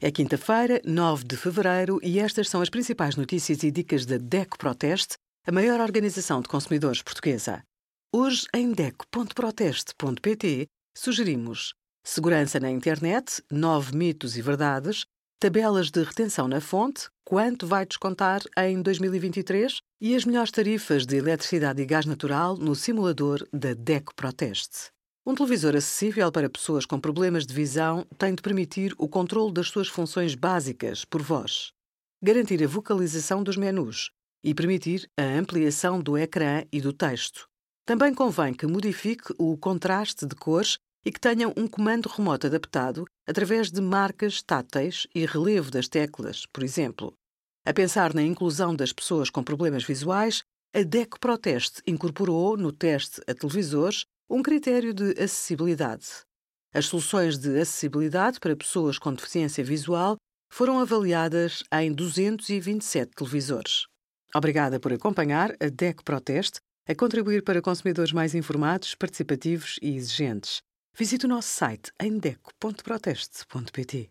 É quinta-feira, 9 de fevereiro, e estas são as principais notícias e dicas da DECO Proteste, a maior organização de consumidores portuguesa. Hoje, em DECO.proteste.pt, sugerimos segurança na internet, nove mitos e verdades, tabelas de retenção na fonte, quanto vai descontar em 2023 e as melhores tarifas de eletricidade e gás natural no simulador da DECO Proteste. Um televisor acessível para pessoas com problemas de visão tem de permitir o controle das suas funções básicas por voz, garantir a vocalização dos menus e permitir a ampliação do ecrã e do texto. Também convém que modifique o contraste de cores e que tenha um comando remoto adaptado através de marcas táteis e relevo das teclas, por exemplo. A pensar na inclusão das pessoas com problemas visuais, a DECO Proteste incorporou no teste a televisores um critério de acessibilidade. As soluções de acessibilidade para pessoas com deficiência visual foram avaliadas em 227 televisores. Obrigada por acompanhar a DEC Proteste a contribuir para consumidores mais informados, participativos e exigentes. Visite o nosso site em deco.proteste.pt.